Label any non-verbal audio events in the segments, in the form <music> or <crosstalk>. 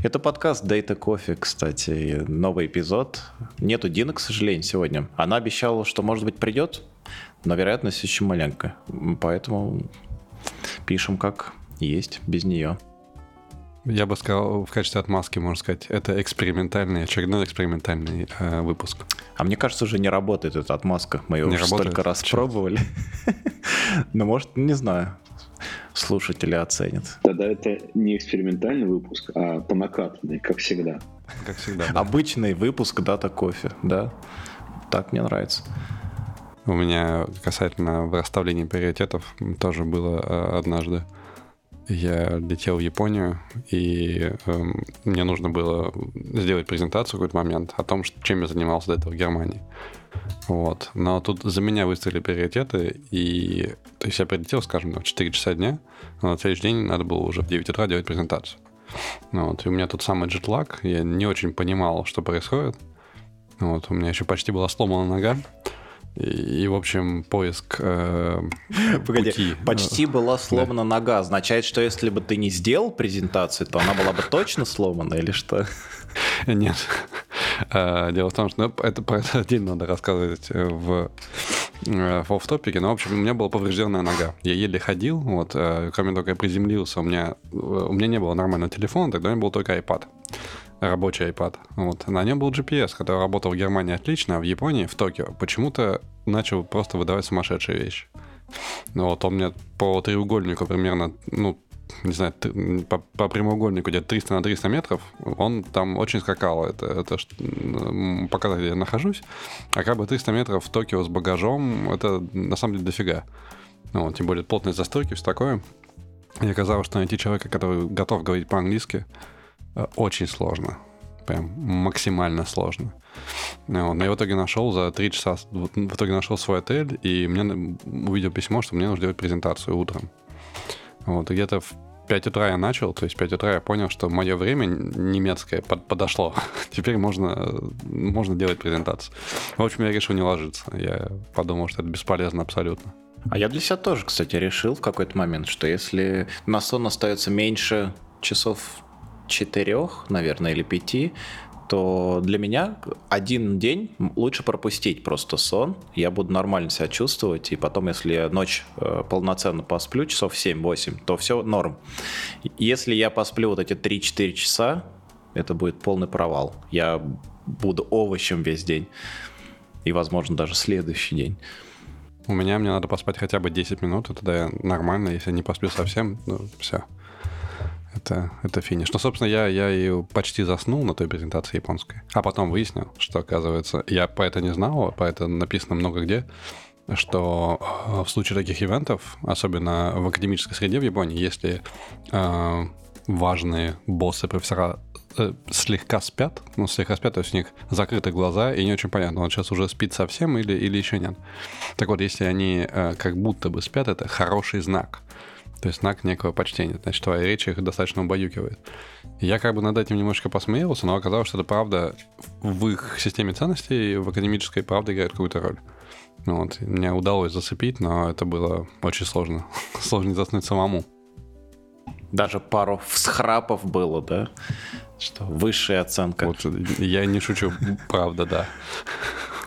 Это подкаст Data Coffee, кстати, новый эпизод. Нету Дины, к сожалению, сегодня. Она обещала, что, может быть, придет, но вероятность очень маленькая. Поэтому пишем как есть, без нее. Я бы сказал, в качестве отмазки, можно сказать, это экспериментальный, очередной экспериментальный э, выпуск. А мне кажется, уже не работает эта отмазка. Мы ее не уже работает? столько раз Черт. пробовали. <laughs> Но может, не знаю, слушатели оценят. Тогда это не экспериментальный выпуск, а по накатанной, как всегда. Как всегда. Да. Обычный выпуск дата кофе, да. Так мне нравится. У меня касательно расставления приоритетов тоже было э, однажды я летел в Японию, и э, мне нужно было сделать презентацию в какой-то момент о том, чем я занимался до этого в Германии. Вот. Но тут за меня выставили приоритеты, и то есть я прилетел, скажем, в 4 часа дня, но на следующий день надо было уже в 9 утра делать презентацию. Вот. И у меня тут самый джетлаг, я не очень понимал, что происходит. Вот. У меня еще почти была сломана нога. И, в общем, поиск э, <laughs> Погоди, пути. почти была сломана да. нога. Означает, что если бы ты не сделал презентацию, то она была бы точно сломана или что? <laughs> Нет. А, дело в том, что ну, это про это отдельно надо рассказывать в э, в топике но, в общем, у меня была поврежденная нога. Я еле ходил, вот, э, кроме того, как я приземлился, у меня, у меня не было нормального телефона, тогда у меня был только iPad рабочий iPad. Вот. На нем был GPS, который работал в Германии отлично, а в Японии, в Токио, почему-то начал просто выдавать сумасшедшие вещи. Ну, вот он мне по треугольнику примерно, ну, не знаю, по, по прямоугольнику где-то 300 на 300 метров, он там очень скакал. Это, это показатель, где я нахожусь. А как бы 300 метров в Токио с багажом, это на самом деле дофига. Ну, тем более плотность застройки, все такое. И оказалось, что найти человека, который готов говорить по-английски, очень сложно. Прям максимально сложно. Вот. Но я в итоге нашел за три часа, в итоге нашел свой отель, и мне увидел письмо, что мне нужно делать презентацию утром. Вот, где-то в 5 утра я начал, то есть в 5 утра я понял, что мое время немецкое под, подошло. <laughs> Теперь можно, можно делать презентацию. В общем, я решил не ложиться. Я подумал, что это бесполезно абсолютно. А я для себя тоже, кстати, решил в какой-то момент, что если на сон остается меньше часов четырех, наверное, или пяти, то для меня один день лучше пропустить просто сон. Я буду нормально себя чувствовать, и потом, если ночь э, полноценно посплю, часов 7-8, то все норм. Если я посплю вот эти 3-4 часа, это будет полный провал. Я буду овощем весь день. И, возможно, даже следующий день. У меня мне надо поспать хотя бы 10 минут, и тогда я нормально, если не посплю совсем, ну, все это, это финиш. Ну, собственно, я, я и почти заснул на той презентации японской. А потом выяснил, что, оказывается, я по это не знал, по это написано много где, что э, в случае таких ивентов, особенно в академической среде в Японии, если э, важные боссы, профессора э, слегка спят, ну, слегка спят, то есть у них закрыты глаза, и не очень понятно, он сейчас уже спит совсем или, или еще нет. Так вот, если они э, как будто бы спят, это хороший знак. То есть знак некого почтения. Значит, твоя речь их достаточно убаюкивает. Я как бы над этим немножко посмеялся, но оказалось, что это правда в их системе ценностей в академической правда играет какую-то роль. Ну вот, мне удалось зацепить, но это было очень сложно. <laughs> сложно заснуть самому. Даже пару всхрапов было, да? Что высшая оценка. Вот, я не шучу, правда, да.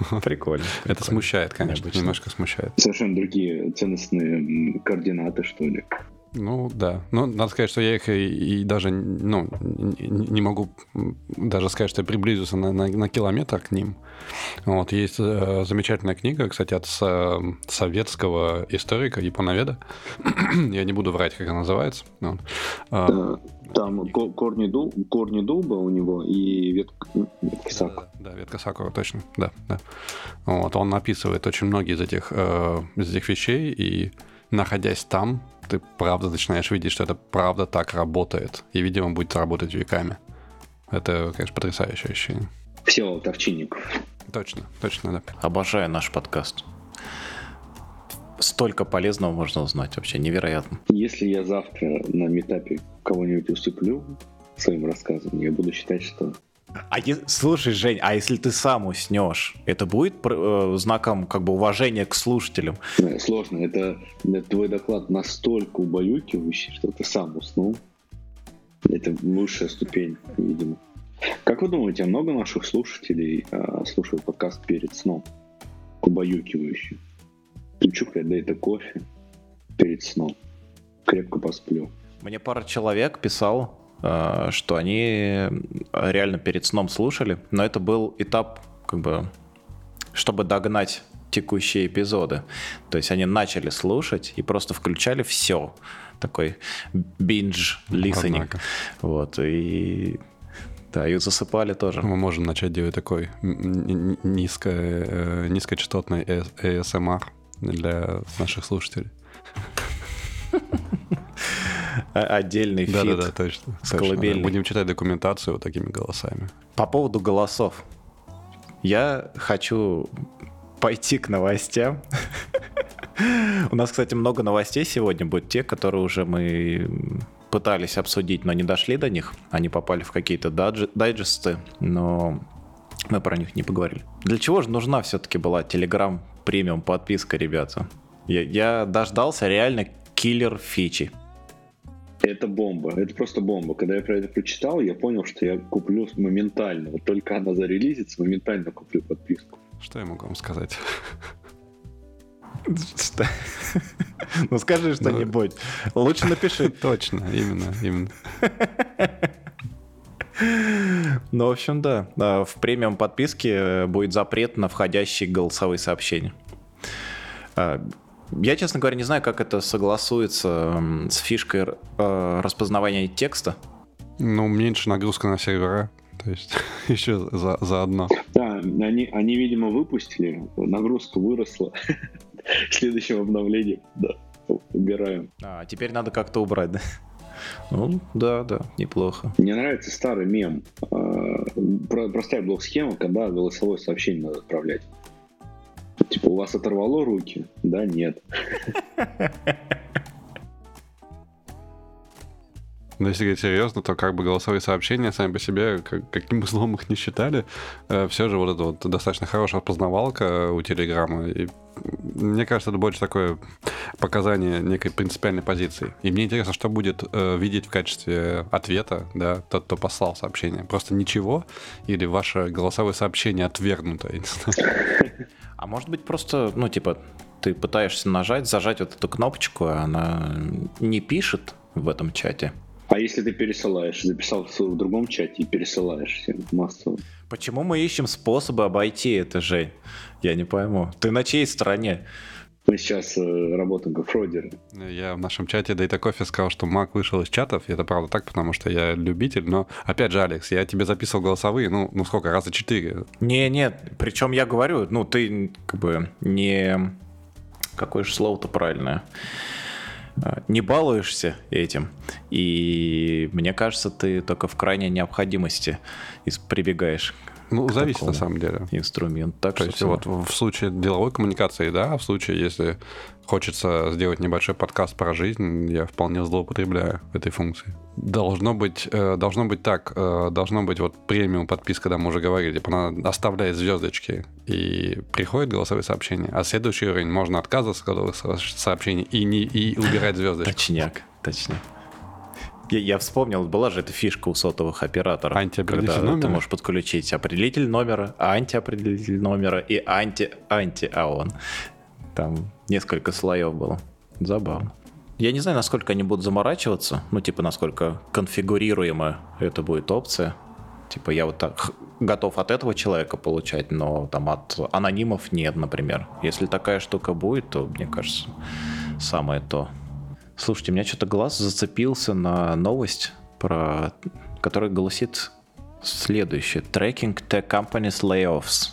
<laughs> Прикольно. Это смущает, конечно, немножко смущает. Совершенно другие ценностные координаты, что ли. Ну да. Ну, надо сказать, что я их и, и даже, ну, не могу даже сказать, что я приблизился на, на, на километр к ним. Вот, есть э, замечательная книга, кстати, от со, советского историка, японоведа. <clears throat> я не буду врать, как она называется. Вот. А, там корни, дуб, корни дуба у него и ветка, ветка сакуры. Да, да, ветка сакуры, точно, да, да. Вот, он описывает очень многие из этих, э, из этих вещей, и находясь там, ты правда начинаешь видеть, что это правда так работает. И, видимо, будет работать веками. Это, конечно, потрясающее ощущение. Все, Овчинников. Точно, точно, да. Обожаю наш подкаст. Столько полезного можно узнать вообще, невероятно. Если я завтра на метапе кого-нибудь уступлю своим рассказом, я буду считать, что а е- слушай, Жень, а если ты сам уснешь, это будет э, знаком как бы уважения к слушателям? Сложно. Это, это твой доклад настолько убаюкивающий, что ты сам уснул. Это высшая ступень, видимо. Как вы думаете, а много наших слушателей а, слушают подкаст перед сном? Убаюкивающий. Тучука, да это кофе перед сном. Крепко посплю. Мне пара человек писал, что они реально перед сном слушали, но это был этап, как бы, чтобы догнать текущие эпизоды. То есть они начали слушать и просто включали все. Такой биндж listening. Вот, и да, и засыпали тоже. Мы можем начать делать такой низко, э, низкочастотный ASMR для наших слушателей. <laughs> Отдельный фит. Да-да-да, точно. с точно, да. Будем читать документацию вот такими голосами. По поводу голосов. Я хочу пойти к новостям. У нас, кстати, много новостей сегодня будет. Те, которые уже мы пытались обсудить, но не дошли до них. Они попали в какие-то дайджесты, но мы про них не поговорили. Для чего же нужна все-таки была Telegram премиум подписка, ребята? Я, я дождался реально киллер фичи. Это бомба, это просто бомба. Когда я про это прочитал, я понял, что я куплю моментально. Вот только она зарелизится, моментально куплю подписку. Что я могу вам сказать? Что? Ну скажи что-нибудь. Лучше напиши. Точно, именно, именно. Ну, в общем, да. А, В премиум подписке э, будет запрет на входящие голосовые сообщения. Я, честно говоря, не знаю, как это согласуется с фишкой э, распознавания текста. Ну, меньше нагрузка на сервера. То есть <laughs> еще за, заодно. Да, они, они, видимо, выпустили, нагрузка выросла. <laughs> В следующем обновлении, да, убираем. А теперь надо как-то убрать, да? Ну, да, да, неплохо. Мне нравится старый мем. про- Простая блок-схема, когда голосовое сообщение надо отправлять. Типа, у вас оторвало руки? Да, нет. Но если говорить серьезно, то как бы голосовые сообщения сами по себе, как- каким бы злом их не считали, все же вот это вот достаточно хорошая распознавалка у Телеграма. И мне кажется, это больше такое показание некой принципиальной позиции. И мне интересно, что будет э, видеть в качестве ответа, да, тот, кто послал сообщение. Просто ничего? Или ваше голосовое сообщение отвергнуто? Я не знаю. А может быть просто, ну, типа, ты пытаешься нажать, зажать вот эту кнопочку, а она не пишет в этом чате. А если ты пересылаешь, записал в другом чате и пересылаешь всем массово? Почему мы ищем способы обойти это, Жень? Я не пойму. Ты на чьей стороне? Мы сейчас э, работаем как фродеры. Я в нашем чате Data Coffee сказал, что Mac вышел из чатов, и это правда так, потому что я любитель, но, опять же, Алекс, я тебе записывал голосовые, ну, ну сколько, раза четыре. Не, нет, причем я говорю, ну ты как бы не... Какое же слово-то правильное? А, Не балуешься этим. И мне кажется, ты только в крайней необходимости прибегаешь Ну, зависит на самом деле. к инструменту. Так То есть вот в случае деловой коммуникации, да, в случае, если хочется сделать небольшой подкаст про жизнь, я вполне злоупотребляю этой функцией. Должно быть, э, должно быть так, э, должно быть вот премиум подписка, когда мы уже говорили, типа она оставляет звездочки и приходит голосовые сообщения, а следующий уровень можно отказываться от голосовых со- сообщений и, не, и убирать <laughs> звездочки. Точняк, точняк. Я, я вспомнил, была же эта фишка у сотовых операторов. Антиопределитель когда номера? ты можешь подключить определитель номера, антиопределитель номера и анти-анти-аон. Там несколько слоев было. Забавно. Я не знаю, насколько они будут заморачиваться, ну, типа, насколько конфигурируема это будет опция. Типа, я вот так готов от этого человека получать, но там от анонимов нет, например. Если такая штука будет, то, мне кажется, самое то. Слушайте, у меня что-то глаз зацепился на новость, про... которая гласит следующее. Tracking Tech Companies Layoffs.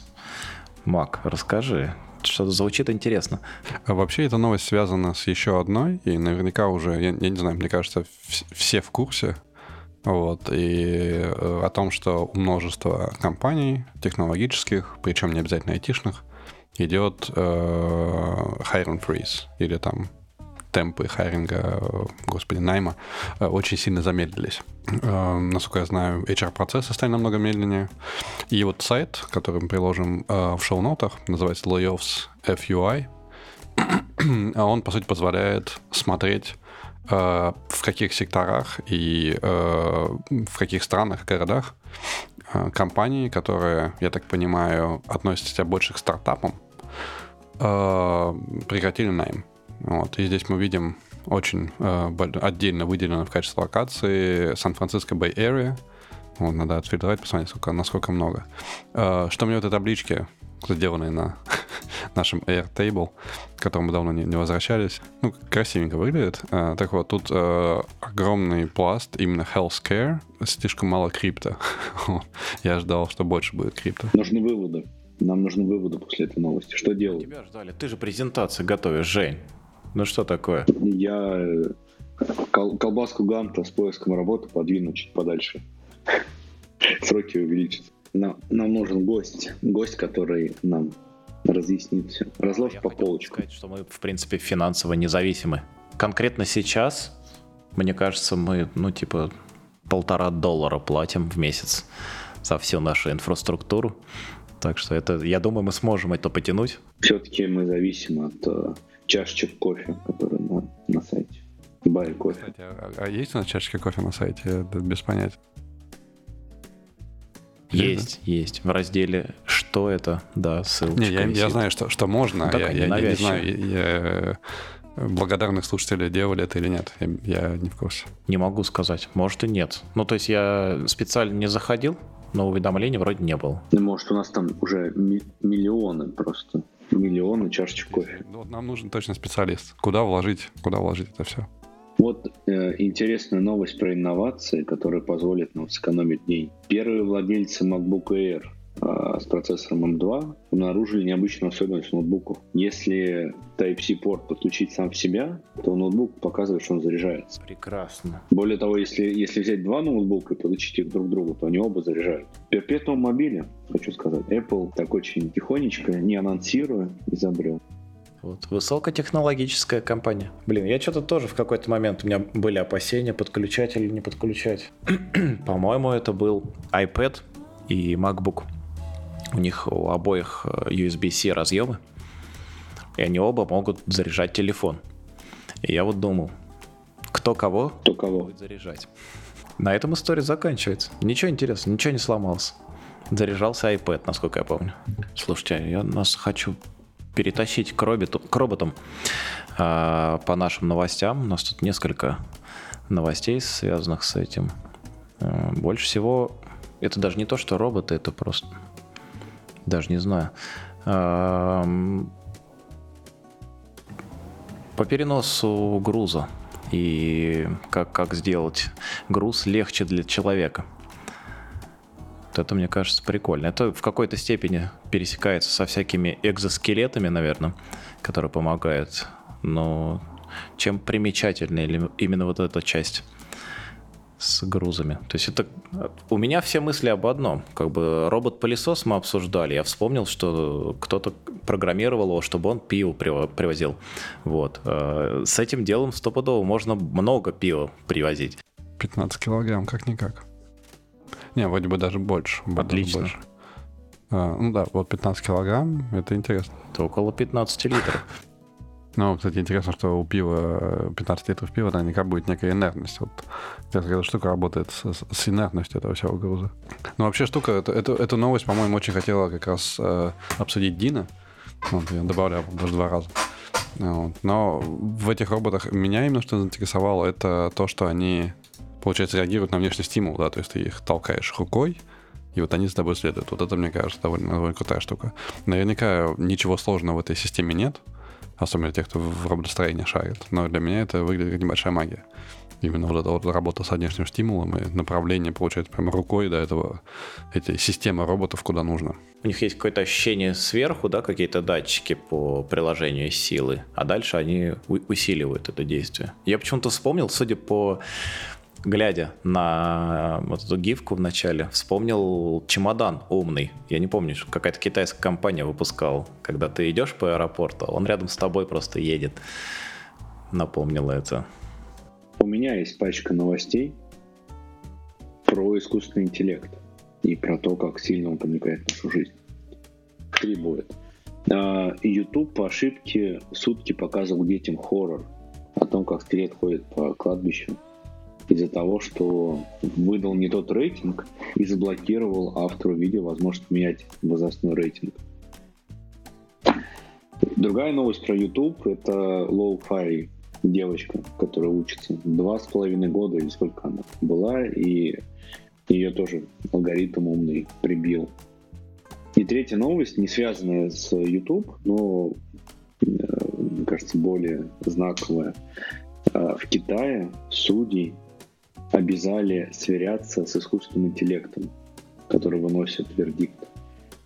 Мак, расскажи. Что-то звучит интересно. А вообще эта новость связана с еще одной, и наверняка уже, я, я не знаю, мне кажется, вс- все в курсе, вот, и э, о том, что у множества компаний технологических, причем не обязательно айтишных, идет э, hiring freeze, или там темпы хайринга, господи, найма, э, очень сильно замедлились. Э, Насколько я знаю, HR-процессы стали намного медленнее. И вот сайт, который мы приложим э, в шоу-нотах, называется Layoffs FUI, а он, по сути, позволяет смотреть в каких секторах и в каких странах, городах компании, которые, я так понимаю, относятся больше к стартапам, прекратили найм. Вот. И здесь мы видим очень э, отдельно выделено в качестве локации Сан-Франциско Bay Area. Вот, надо отфильтровать, посмотреть, сколько, насколько много. Э, что мне в этой табличке, сделанной на <laughs> нашем Airtable, к которому мы давно не, не возвращались, ну, красивенько выглядит. Э, так вот, тут э, огромный пласт именно healthcare, слишком мало крипто. <laughs> Я ожидал, что больше будет крипто. Нужны выводы. Нам нужны выводы после этой новости. Что делать? Тебя ждали. Ты же презентации готовишь, Жень. Ну что такое? Я э, кол- колбаску Ганта с поиском работы подвину чуть подальше. <laughs> Сроки увеличатся. Нам, нам нужен гость. Гость, который нам разъяснит все. Разложь Я по полочкам. сказать, что мы, в принципе, финансово независимы. Конкретно сейчас, мне кажется, мы, ну, типа, полтора доллара платим в месяц за всю нашу инфраструктуру. Так что это, я думаю, мы сможем это потянуть. Все-таки мы зависим от э, чашечек кофе, которые на, на сайте. Бай кофе. Кстати, а, а есть у нас чашечка кофе на сайте? Это без понятия. Есть, есть. В разделе «Что это?» Да, ссылочка Не, я, я висит. знаю, что, что можно. Так я, я- я не знаю, я- я- благодарных слушателей делали это или нет. Я, я не в курсе. Не могу сказать. Может и нет. Ну, то есть я специально не заходил, но уведомлений вроде не было. Ну, может, у нас там уже ми- миллионы просто. Миллионы чашечек кофе. Ну, Вот нам нужен точно специалист. Куда вложить, куда вложить это все? Вот э, интересная новость про инновации, которая позволит нам сэкономить дней. Первые владельцы MacBook Air с процессором M2 обнаружили необычную особенность ноутбуков. Если Type-C порт подключить сам в себя, то ноутбук показывает, что он заряжается. Прекрасно. Более того, если, если взять два ноутбука и подключить их друг к другу, то они оба заряжают. В перпетуум мобиле, хочу сказать, Apple так очень тихонечко, не анонсируя, изобрел. Вот, высокотехнологическая компания. Блин, я что-то тоже в какой-то момент, у меня были опасения, подключать или не подключать. <clears throat> По-моему, это был iPad и MacBook. У них у обоих э, USB-C разъемы, и они оба могут заряжать телефон. И я вот думал, кто кого Кто кого? будет заряжать. На этом история заканчивается. Ничего интересного, ничего не сломалось. Заряжался iPad, насколько я помню. Слушайте, я нас хочу перетащить к, роботу, к роботам а, по нашим новостям. У нас тут несколько новостей, связанных с этим. А, больше всего, это даже не то, что роботы, это просто... Даже не знаю. По переносу груза и как, как сделать груз легче для человека. Вот это, мне кажется, прикольно. Это в какой-то степени пересекается со всякими экзоскелетами, наверное, которые помогают. Но чем примечательна именно вот эта часть с грузами. То есть это... У меня все мысли об одном. Как бы робот-пылесос мы обсуждали. Я вспомнил, что кто-то программировал его, чтобы он пиво приво- привозил. Вот. Э, С этим делом стопудово можно много пива привозить. 15 килограмм, как-никак. Не, вроде бы даже больше. Отлично. больше. А, ну да, вот 15 килограмм, это интересно. Это около 15 литров. Ну, кстати, интересно, что у пива, э, 15 литров пива, наверняка будет некая инертность. Вот эта штука работает с, с- с инертностью этого всего груза. Ну, вообще штука, это, это- эту новость, по-моему, очень хотела как раз э, обсудить Дина. Вот, я добавлял даже два раза. Вот. Но в этих роботах меня именно что заинтересовало, это то, что они, получается, реагируют на внешний стимул, да, то есть ты их толкаешь рукой, и вот они за тобой следуют. Вот это, мне кажется, довольно, довольно крутая штука. Наверняка ничего сложного в этой системе нет, особенно тех, кто в роботостроении шарит. Но для меня это выглядит как небольшая магия. Именно вот эта вот работа с внешним стимулом и направление, получается, прямо рукой до этого, этой системы роботов куда нужно. У них есть какое-то ощущение сверху, да, какие-то датчики по приложению силы, а дальше они усиливают это действие. Я почему-то вспомнил, судя по глядя на вот эту гифку в начале, вспомнил чемодан умный. Я не помню, какая-то китайская компания выпускала. Когда ты идешь по аэропорту, он рядом с тобой просто едет. Напомнило это. У меня есть пачка новостей про искусственный интеллект и про то, как сильно он проникает в нашу жизнь. Три будет. А, YouTube по ошибке сутки показывал детям хоррор о том, как скелет ходит по кладбищу из-за того, что выдал не тот рейтинг и заблокировал автору видео возможность менять возрастной рейтинг. Другая новость про YouTube — это Low-Fi девочка, которая учится. Два с половиной года или сколько она была, и ее тоже алгоритм умный прибил. И третья новость, не связанная с YouTube, но, э, мне кажется, более знаковая. Э, в Китае судьи обязали сверяться с искусственным интеллектом, который выносит вердикт.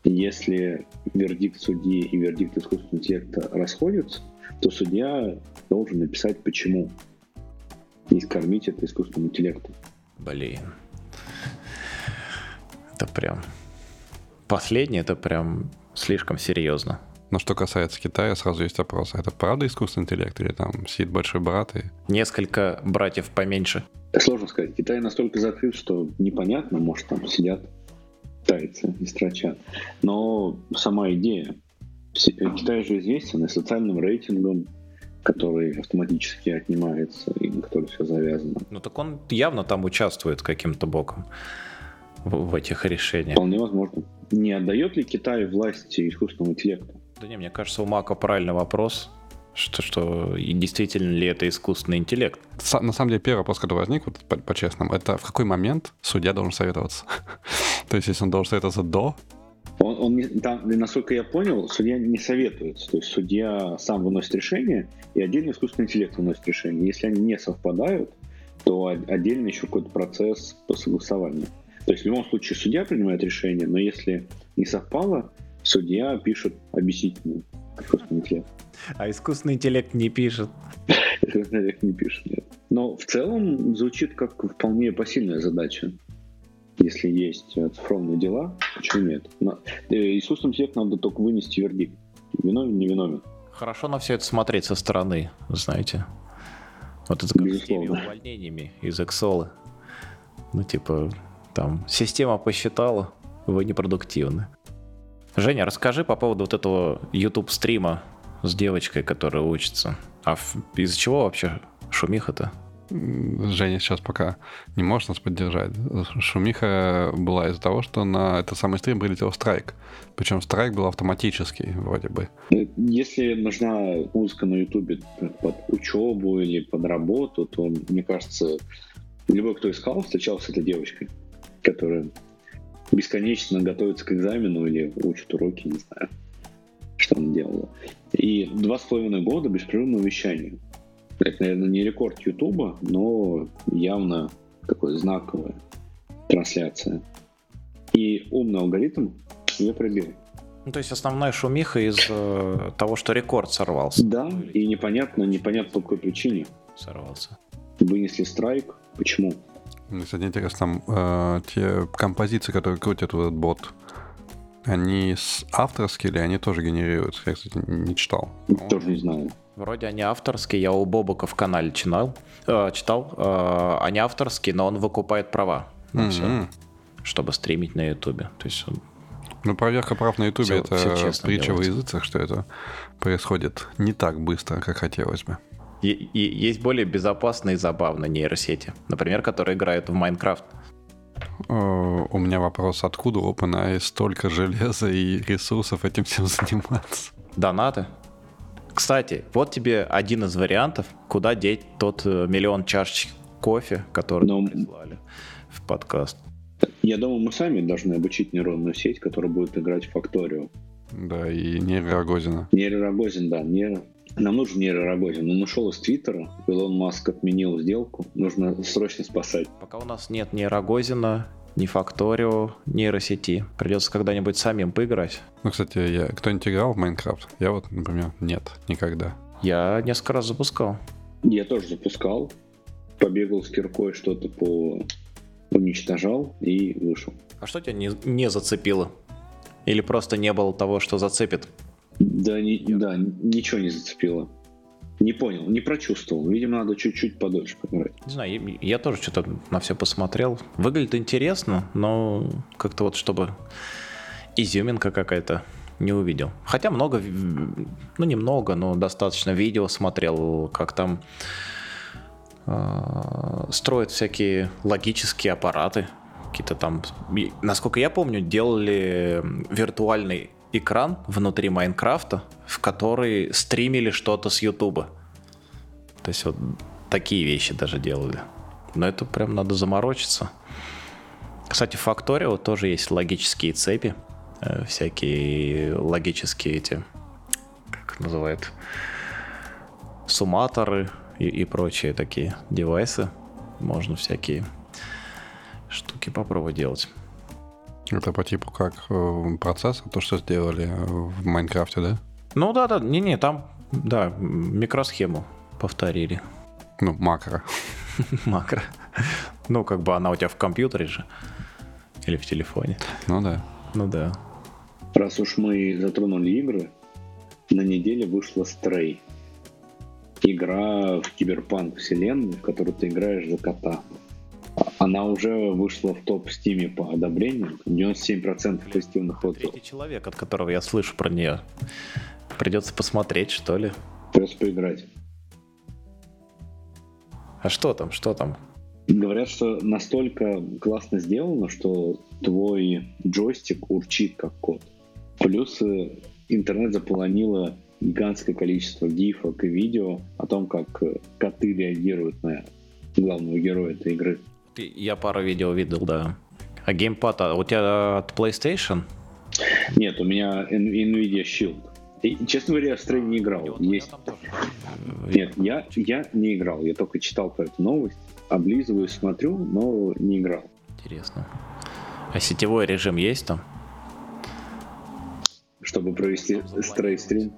Если вердикт судьи и вердикт искусственного интеллекта расходятся, то судья должен написать почему и скормить это искусственному интеллекту. Блин. Это прям... Последнее это прям слишком серьезно. Но что касается Китая, сразу есть вопрос. Это правда искусственный интеллект или там сидит большой брат и... Несколько братьев поменьше. Сложно сказать. Китай настолько закрыт, что непонятно, может там сидят тайцы и строчат. Но сама идея. Китай же известен и социальным рейтингом, который автоматически отнимается и на который все завязано. Ну так он явно там участвует каким-то боком в, в этих решениях. Вполне возможно. Не отдает ли Китай власти искусственному интеллекту? Да не, мне кажется, у Мака правильный вопрос. Что, что и действительно ли это искусственный интеллект? На самом деле, первый вопрос, который возник, вот по-честному, это в какой момент судья должен советоваться? <laughs> То есть, если он должен советоваться до он, он не, там, насколько я понял, судья не советуется. То есть судья сам выносит решение, и отдельно искусственный интеллект выносит решение. Если они не совпадают, то отдельно еще какой-то процесс по согласованию. То есть в любом случае судья принимает решение, но если не совпало, судья пишет объяснительную искусственный интеллект. А искусственный интеллект не пишет. Искусственный интеллект не пишет, нет. Но в целом звучит как вполне посильная задача. Если есть цифровные дела, почему нет? Но, э, искусственному интеллекту надо только вынести вердикт. Виновен, не виновен. Хорошо на все это смотреть со стороны, знаете. Вот это как с теми увольнениями из Эксолы. Ну, типа, там, система посчитала, вы непродуктивны. Женя, расскажи по поводу вот этого YouTube-стрима с девочкой, которая учится. А из-за чего вообще шумиха-то? Женя сейчас пока не может нас поддержать. Шумиха была из-за того, что на этот самый стрим прилетел страйк. Причем страйк был автоматический, вроде бы. Если нужна музыка на Ютубе под учебу или под работу, то, мне кажется, любой, кто искал, встречался с этой девочкой, которая бесконечно готовится к экзамену или учит уроки, не знаю, что она делала. И два с половиной года беспрерывного вещания. Это, наверное, не рекорд Ютуба, но явно такое знаковая трансляция. И умный алгоритм ее пробил. Ну, то есть основная шумиха из э, того, что рекорд сорвался. Да, и непонятно, непонятно по какой причине. Сорвался. Вынесли страйк. Почему? Мне, кстати, интересно, э, те композиции, которые крутят этот бот, они с авторские или они тоже генерируют? Я, кстати, не читал. Тоже не знаю. Вроде они авторские, я у Бобука в канале читал, э, читал э, они авторские, но он выкупает права на mm-hmm. все, чтобы стримить на Ютубе. То есть он ну, проверка прав на Ютубе это притча делать. в языцах, что это происходит не так быстро, как хотелось бы. И, и есть более безопасные и забавные нейросети, например, которые играют в Майнкрафт. У меня вопрос, откуда у OpenAI столько железа и ресурсов этим всем <laughs> заниматься? Донаты. Кстати, вот тебе один из вариантов, куда деть тот э, миллион чашечек кофе, который Но... прислали в подкаст. Я думаю, мы сами должны обучить нейронную сеть, которая будет играть в Факторию. Да, и Нейро Рогозина. Нейро Рогозин, да. Нейро... Нам нужен Нейро Рогозин. Он ушел из Твиттера, Илон Маск отменил сделку. Нужно срочно спасать. Пока у нас нет ни Рогозина, ни Факторио, нейросети. Придется когда-нибудь самим поиграть. Ну, кстати, я кто-нибудь играл в Майнкрафт? Я вот, например, нет, никогда. Я несколько раз запускал. Я тоже запускал. Побегал с киркой, что-то по уничтожал и вышел. А что тебя не, не зацепило? Или просто не было того, что зацепит? Да, не, да, ничего не зацепило. Не понял, не прочувствовал. Видимо, надо чуть-чуть подольше поиграть. Не знаю, я, я тоже что-то на все посмотрел. Выглядит интересно, но как-то вот чтобы изюминка какая-то не увидел. Хотя много, ну немного, но достаточно видео смотрел, как там э, строят всякие логические аппараты, какие-то там, насколько я помню, делали виртуальный экран внутри Майнкрафта, в который стримили что-то с Ютуба. То есть вот такие вещи даже делали. Но это прям надо заморочиться. Кстати, в Факторио тоже есть логические цепи, э, всякие логические эти, как называют, сумматоры и, и прочие такие девайсы. Можно всякие штуки попробовать делать. Это по типу как э, процессор, то, что сделали в Майнкрафте, да? Ну да, да, не-не, там, да, микросхему повторили. Ну, макро. <laughs> макро. Ну, как бы она у тебя в компьютере же. Или в телефоне. Ну да. Ну да. Раз уж мы затронули игры, на неделе вышла Stray. Игра в киберпанк вселенной, в которой ты играешь за кота. Она уже вышла в топ Steam по одобрению. 97% позитивных отзывов. Третий человек, от которого я слышу про нее. Придется посмотреть, что ли. Просто поиграть. А что там, что там? Говорят, что настолько классно сделано, что твой джойстик урчит как кот. Плюс э, интернет заполонило гигантское количество гифок и видео о том, как э, коты реагируют на главного героя этой игры. Я пару видео видел, да. А геймпад а у тебя от PlayStation? Нет, у меня Nvidia Shield. И, честно говоря, я в Stray не играл. Есть... Нет, я, я не играл. Я только читал про эту новость. Облизываю, смотрю, но не играл. Интересно. А сетевой режим есть там? Чтобы провести Stray стрим?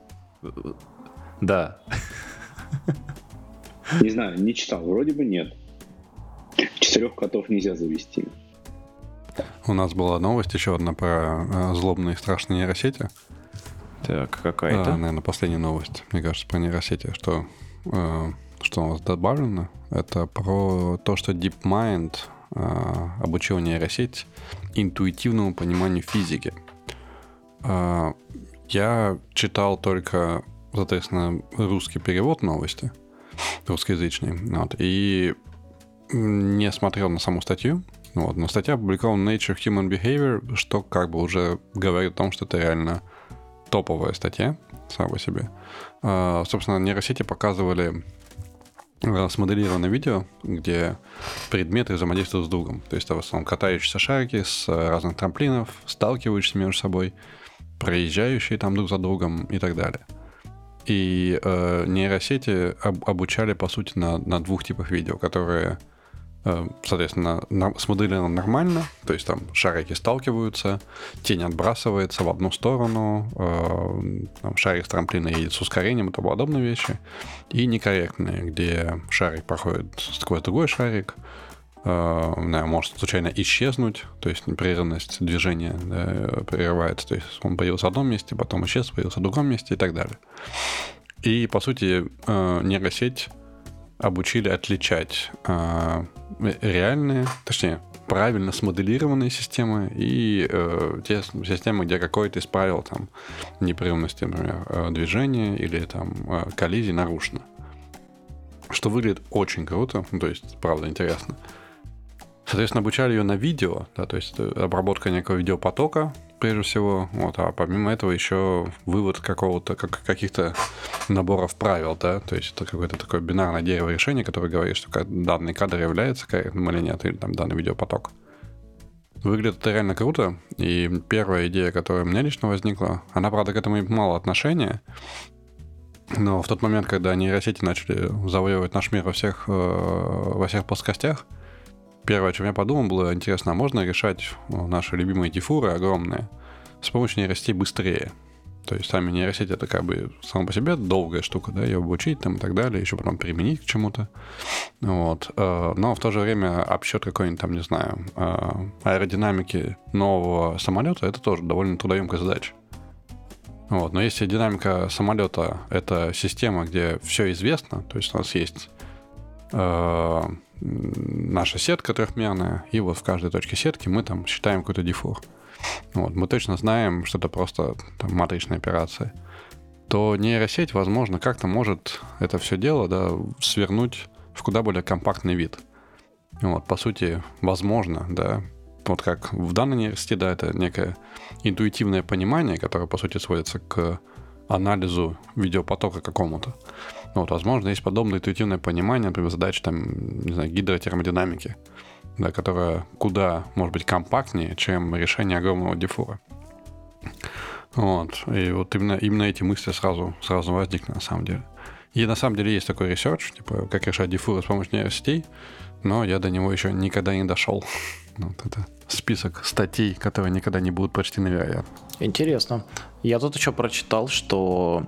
Да. Не знаю, не читал. Вроде бы нет. Четырех котов нельзя завести. У нас была новость еще одна про э, злобные страшные нейросети. Так, какая-то? А, наверное, последняя новость, мне кажется, про нейросети, что, э, что у нас добавлено. Это про то, что DeepMind э, обучил нейросеть интуитивному пониманию физики. Э, я читал только, соответственно, русский перевод новости, русскоязычный, вот, и не смотрел на саму статью, вот, но статья опубликована в Nature Human Behavior, что как бы уже говорит о том, что это реально топовая статья сама по себе. А, собственно, нейросети показывали а, смоделированное видео, где предметы взаимодействуют с другом. То есть, в основном, катающиеся шарики с разных трамплинов, сталкивающиеся между собой, проезжающие там друг за другом и так далее. И э, нейросети об, обучали, по сути, на, на двух типах видео, которые соответственно, смоделировано нормально, то есть там шарики сталкиваются, тень отбрасывается в одну сторону, э, там шарик с трамплина едет с ускорением и тому подобные вещи, и некорректные, где шарик проходит сквозь другой шарик, э, да, может случайно исчезнуть, то есть непрерывность движения да, прерывается, то есть он появился в одном месте, потом исчез, появился в другом месте и так далее. И, по сути, нейросеть обучили отличать э, реальные, точнее, правильно смоделированные системы и э, те системы, где какой-то из правил там непрерывности, например, э, движения или там э, коллизии нарушено. Что выглядит очень круто, ну, то есть, правда, интересно. Соответственно, обучали ее на видео, да, то есть обработка некого видеопотока, прежде всего. Вот, а помимо этого еще вывод какого-то, как, каких-то наборов правил, да, то есть это какое-то такое бинарное дерево решения, которое говорит, что данный кадр является корректным или нет, или там данный видеопоток. Выглядит это реально круто, и первая идея, которая у меня лично возникла, она, правда, к этому мало отношения, но в тот момент, когда нейросети начали завоевывать наш мир во всех, э, во всех плоскостях, Первое, о чем я подумал, было интересно, а можно решать наши любимые дифуры огромные с помощью нейросетей быстрее? То есть сами нейросети это как бы сама по себе долгая штука, да, ее обучить там и так далее, еще потом применить к чему-то. Вот. Э, но в то же время обсчет какой-нибудь там, не знаю, э, аэродинамики нового самолета, это тоже довольно трудоемкая задача. Вот. Но если динамика самолета — это система, где все известно, то есть у нас есть э, наша сетка трехмерная, и вот в каждой точке сетки мы там считаем какой-то дифур. Вот, мы точно знаем, что это просто там, матричная операция. То нейросеть, возможно, как-то может это все дело да, свернуть в куда более компактный вид. Вот, по сути, возможно, да, вот как в данной нейросети, да, это некое интуитивное понимание, которое, по сути, сводится к анализу видеопотока какому-то. Вот, возможно, есть подобное интуитивное понимание, например, задач там, не знаю, гидротермодинамики, да, которая куда, может быть, компактнее, чем решение огромного дифура. Вот. И вот именно, именно эти мысли сразу, сразу возникли на самом деле. И на самом деле есть такой research, типа, как решать дифуры с помощью нейросетей, но я до него еще никогда не дошел. <laughs> Вот это список статей, которые никогда не будут прочтены, вероятно. Интересно. Я тут еще прочитал, что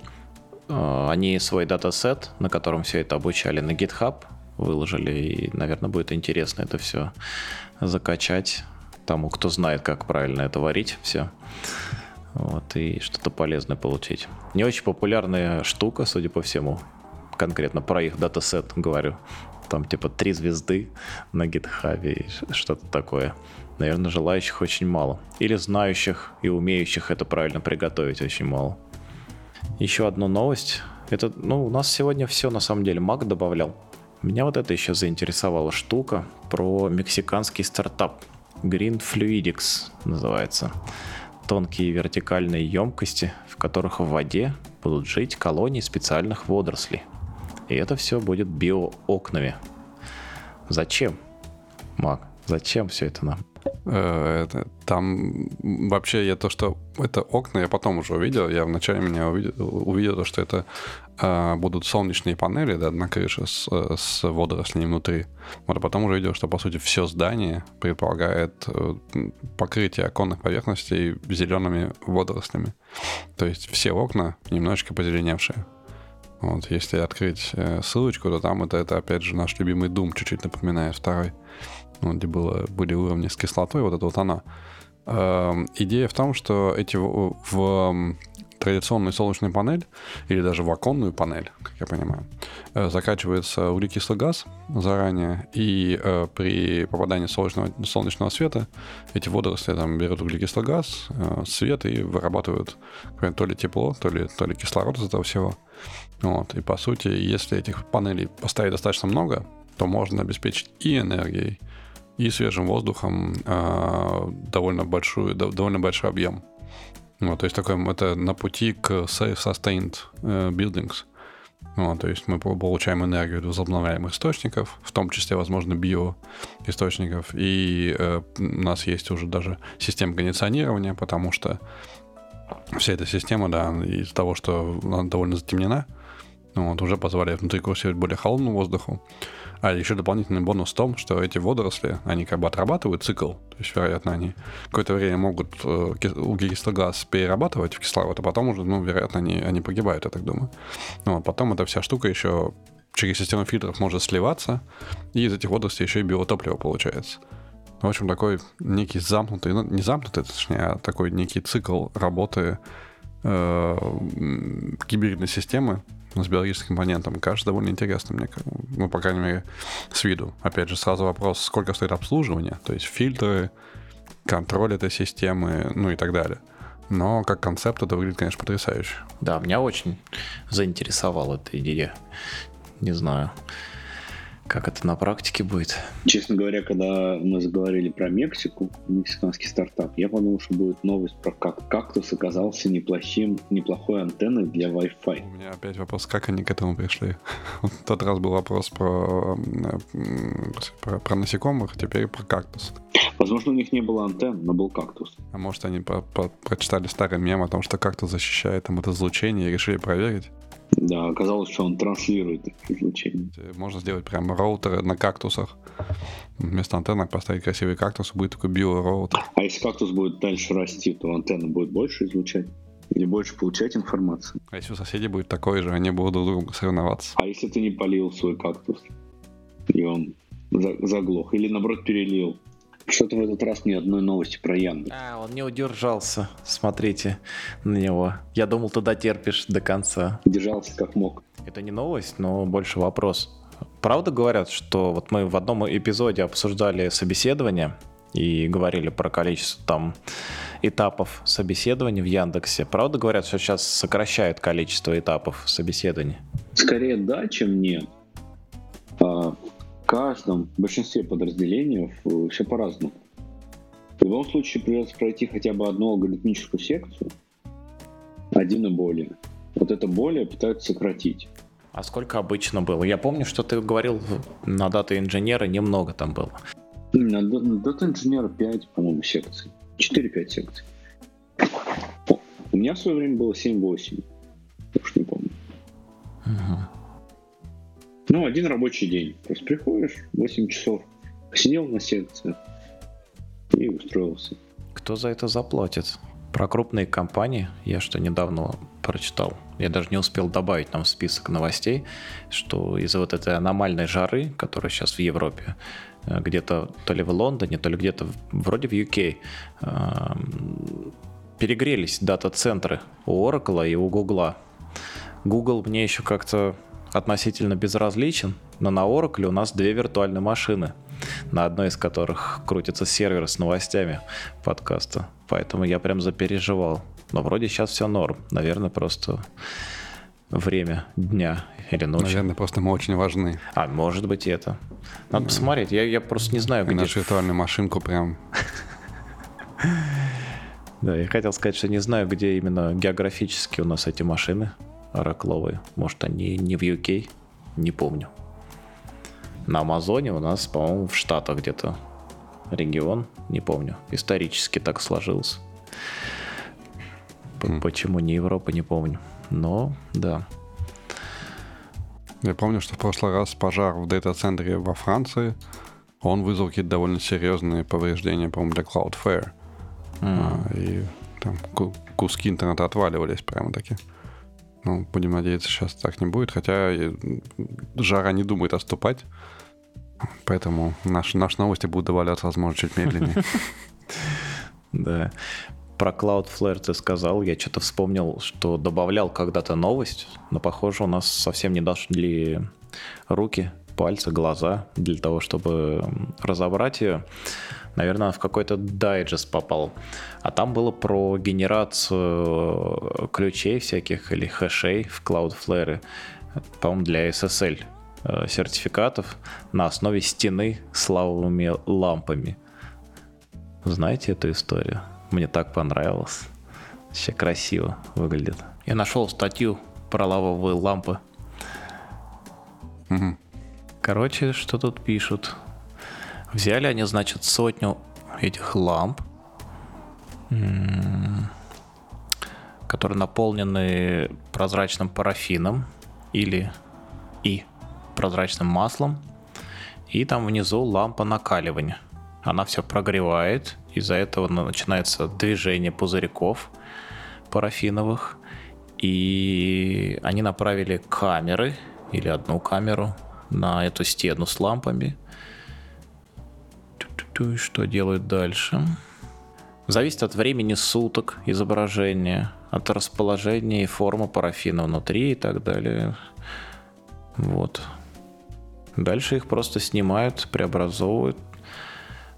э, они свой датасет, на котором все это обучали, на GitHub выложили, и, наверное, будет интересно это все закачать тому, кто знает, как правильно это варить все. Вот, и что-то полезное получить. Не очень популярная штука, судя по всему. Конкретно про их датасет говорю. Там типа три звезды на гитхабе и что-то такое. Наверное, желающих очень мало. Или знающих и умеющих это правильно приготовить очень мало. Еще одна новость. Это, ну, у нас сегодня все на самом деле Мак добавлял. Меня вот это еще заинтересовала штука про мексиканский стартап. Green Fluidics называется. Тонкие вертикальные емкости, в которых в воде будут жить колонии специальных водорослей. И это все будет биоокнами. Зачем, Мак? Зачем все это нам? Э, там вообще я то, что это окна, я потом уже увидел. Я вначале меня увидел, увидел то, что это э, будут солнечные панели да, на крыше с, с водорослями внутри. Вот, а потом уже видел, что, по сути, все здание предполагает э, покрытие оконных поверхностей зелеными водорослями. То есть все окна немножечко позеленевшие. Вот, если открыть э, ссылочку, то там это, это, опять же, наш любимый Doom чуть-чуть напоминает второй ну, где было, были уровни с кислотой, вот это вот она. Э, идея в том, что эти в, в традиционную солнечную панель или даже в панель, как я понимаю, э, закачивается углекислый газ заранее, и э, при попадании солнечного, солнечного света эти водоросли там берут углекислый газ, э, свет и вырабатывают то ли тепло, то ли, то ли кислород из этого всего. Вот. И по сути, если этих панелей поставить достаточно много, то можно обеспечить и энергией, и свежим воздухом э, довольно, большую, довольно большой объем. Вот, то есть такой, это на пути к self-sustained э, buildings. Вот, то есть мы получаем энергию из возобновляемых источников, в том числе, возможно, биоисточников. И э, у нас есть уже даже система кондиционирования, потому что вся эта система, да, из-за того, что она довольно затемнена, вот, уже позволяет внутри курсировать более холодному воздуху. А еще дополнительный бонус в том, что эти водоросли, они как бы отрабатывают цикл. То есть, вероятно, они какое-то время могут э, углекислый газ перерабатывать в кислород, а потом уже, ну, вероятно, они, они погибают, я так думаю. Ну, а потом эта вся штука еще через систему фильтров может сливаться, и из этих водорослей еще и биотопливо получается. В общем, такой некий замкнутый, ну, не замкнутый, точнее, а такой некий цикл работы э, гибридной системы, с биологическим компонентом. Кажется довольно интересным, мне, ну, по крайней мере, с виду. Опять же, сразу вопрос, сколько стоит обслуживание, то есть фильтры, контроль этой системы, ну и так далее. Но как концепт это выглядит, конечно, потрясающе. Да, меня очень заинтересовала эта идея. Не знаю. Как это на практике будет? Честно говоря, когда мы заговорили про Мексику, мексиканский стартап, я подумал, что будет новость про как кактус оказался неплохим, неплохой антенной для Wi-Fi. У меня опять вопрос, как они к этому пришли? <laughs> В тот раз был вопрос про, про, про насекомых, а теперь про кактус. Возможно, у них не было антенн, но был кактус. А может, они по -по прочитали старый мем о том, что кактус защищает там от излучения и решили проверить? Да, оказалось, что он транслирует излучение. Можно сделать прям роутер на кактусах. Вместо антеннок поставить красивый кактус, будет такой биороутер. А если кактус будет дальше расти, то антенна будет больше излучать? Или больше получать информацию? А если у соседей будет такой же, они будут друг другу соревноваться? А если ты не полил свой кактус, и он заглох? Или наоборот перелил? Что-то в этот раз ни одной новости про Яндекс. А, он не удержался. Смотрите на него. Я думал, туда терпишь до конца. Держался как мог. Это не новость, но больше вопрос. Правда говорят, что вот мы в одном эпизоде обсуждали собеседование и говорили про количество там этапов собеседования в Яндексе. Правда говорят, что сейчас сокращают количество этапов собеседования? Скорее да, чем нет. Каждом, в большинстве подразделений э, все по-разному. В любом случае придется пройти хотя бы одну алгоритмическую секцию, один и более. Вот это более пытаются сократить. А сколько обычно было? Я помню, что ты говорил, на дата инженера немного там было. На дата инженера 5, по-моему, секций. 4-5 секций. У меня в свое время было 7-8. Уж не помню. Угу. Ну, один рабочий день. Просто приходишь, 8 часов, сидел на секции и устроился. Кто за это заплатит? Про крупные компании я что недавно прочитал. Я даже не успел добавить нам в список новостей, что из-за вот этой аномальной жары, которая сейчас в Европе, э, где-то то ли в Лондоне, то ли где-то вроде в UK, эм, перегрелись дата-центры у Oracle и у Google. Google мне еще как-то относительно безразличен, но на Oracle у нас две виртуальные машины, на одной из которых крутится сервер с новостями подкаста. Поэтому я прям запереживал. Но вроде сейчас все норм. Наверное, просто время дня или ночи. Наверное, просто мы очень важны. А, может быть, это. Надо да. посмотреть. Я, я просто не знаю, И где... нашу виртуальную машинку прям... <laughs> Да, я хотел сказать, что не знаю, где именно географически у нас эти машины оракловые. Может, они не в UK? Не помню. На Амазоне у нас, по-моему, в Штатах где-то регион, не помню. Исторически так сложилось. Почему не Европа, не помню. Но, да. Я помню, что в прошлый раз пожар в дата-центре во Франции, он вызвал какие-то довольно серьезные повреждения, по-моему, для Cloudflare. Mm. А, и там куски интернета отваливались прямо таки. Ну, будем надеяться, сейчас так не будет, хотя жара не думает отступать. Поэтому наши, наши новости будут добавляться, возможно, чуть медленнее. <laughs> Да. Про Cloudflare ты сказал, я что-то вспомнил, что добавлял когда-то новость, но, похоже, у нас совсем не дошли руки, пальцы, глаза для того, чтобы разобрать ее. Наверное, в какой-то дайджест попал. А там было про генерацию ключей всяких или хэшей в Cloudflare, по-моему, для SSL э, сертификатов на основе стены с лавовыми лампами. Знаете эту историю? Мне так понравилось. Все красиво выглядит. Я нашел статью про лавовые лампы. Угу. Короче, что тут пишут? Взяли они, значит, сотню этих ламп, которые наполнены прозрачным парафином или и прозрачным маслом. И там внизу лампа накаливания. Она все прогревает, из-за этого начинается движение пузырьков парафиновых. И они направили камеры или одну камеру на эту стену с лампами – и что делают дальше? Зависит от времени суток изображения, от расположения и формы парафина внутри и так далее. Вот. Дальше их просто снимают, преобразовывают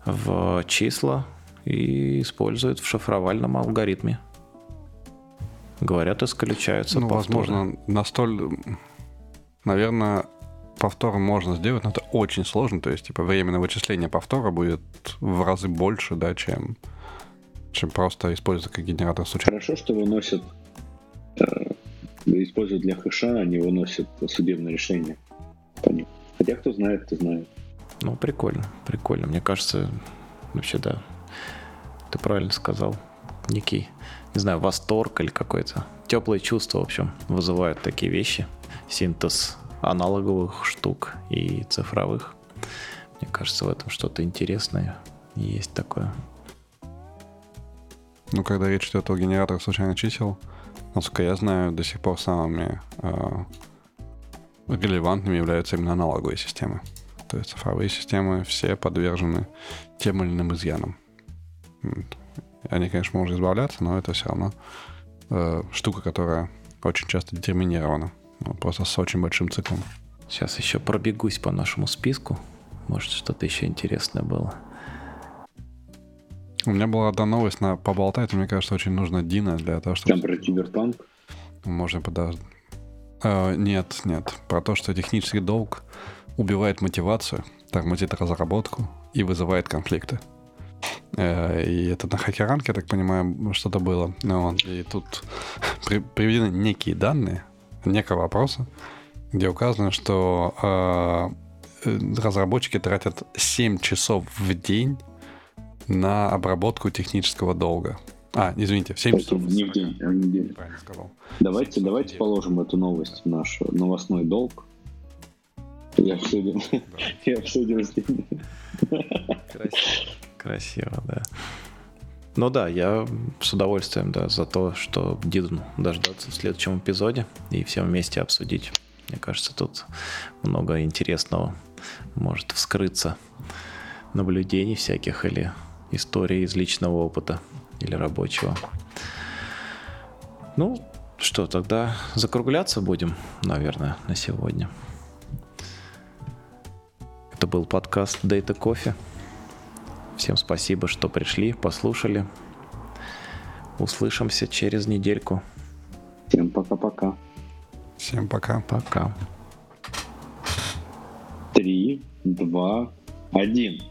в числа и используют в шифровальном алгоритме. Говорят, исключаются ну, повторы. возможно, на столь... Наверное, повтор можно сделать, но это очень сложно. То есть, типа, время на вычисление повтора будет в разы больше, да, чем, чем просто использовать как генератор случайно. Хорошо, что выносят, э, используют для хэша, они выносят судебное решение по ним. Хотя кто знает, кто знает. Ну, прикольно, прикольно. Мне кажется, вообще, да, ты правильно сказал. Некий, не знаю, восторг или какое-то теплое чувство, в общем, вызывают такие вещи. Синтез аналоговых штук и цифровых. Мне кажется, в этом что-то интересное есть такое. Ну, когда речь идет о генераторах случайных чисел, насколько я знаю, до сих пор самыми э, релевантными являются именно аналоговые системы. То есть цифровые системы все подвержены тем или иным изъянам. Они, конечно, можно избавляться, но это все равно э, штука, которая очень часто детерминирована. Ну, просто с очень большим циклом. Сейчас еще пробегусь по нашему списку. Может, что-то еще интересное было. У меня была одна новость на поболтать. Мне кажется, очень нужно Дина для того, чтобы... Там про киберпанк? Можно подождать. Э, нет, нет. Про то, что технический долг убивает мотивацию, тормозит разработку и вызывает конфликты. Э, и это на хакеранке, я так понимаю, что-то было. Ну, и тут <laughs> при, приведены некие данные, некого вопроса, где указано, что э, разработчики тратят 7 часов в день на обработку технического долга. А, извините, в 7 Кстати, часов. не в день, а в неделю. Правильно сказал. Давайте, давайте положим эту новость в наш новостной долг. И обсудим, и <laughs> обсудим с ними. Красиво. Красиво, да. Ну да, я с удовольствием, да, за то, что Дидон дождаться в следующем эпизоде и все вместе обсудить. Мне кажется, тут много интересного может вскрыться наблюдений всяких или историй из личного опыта или рабочего. Ну, что, тогда закругляться будем, наверное, на сегодня. Это был подкаст Data Coffee. Всем спасибо, что пришли, послушали. Услышимся через недельку. Всем пока-пока. Всем пока. Пока. Три, два, один.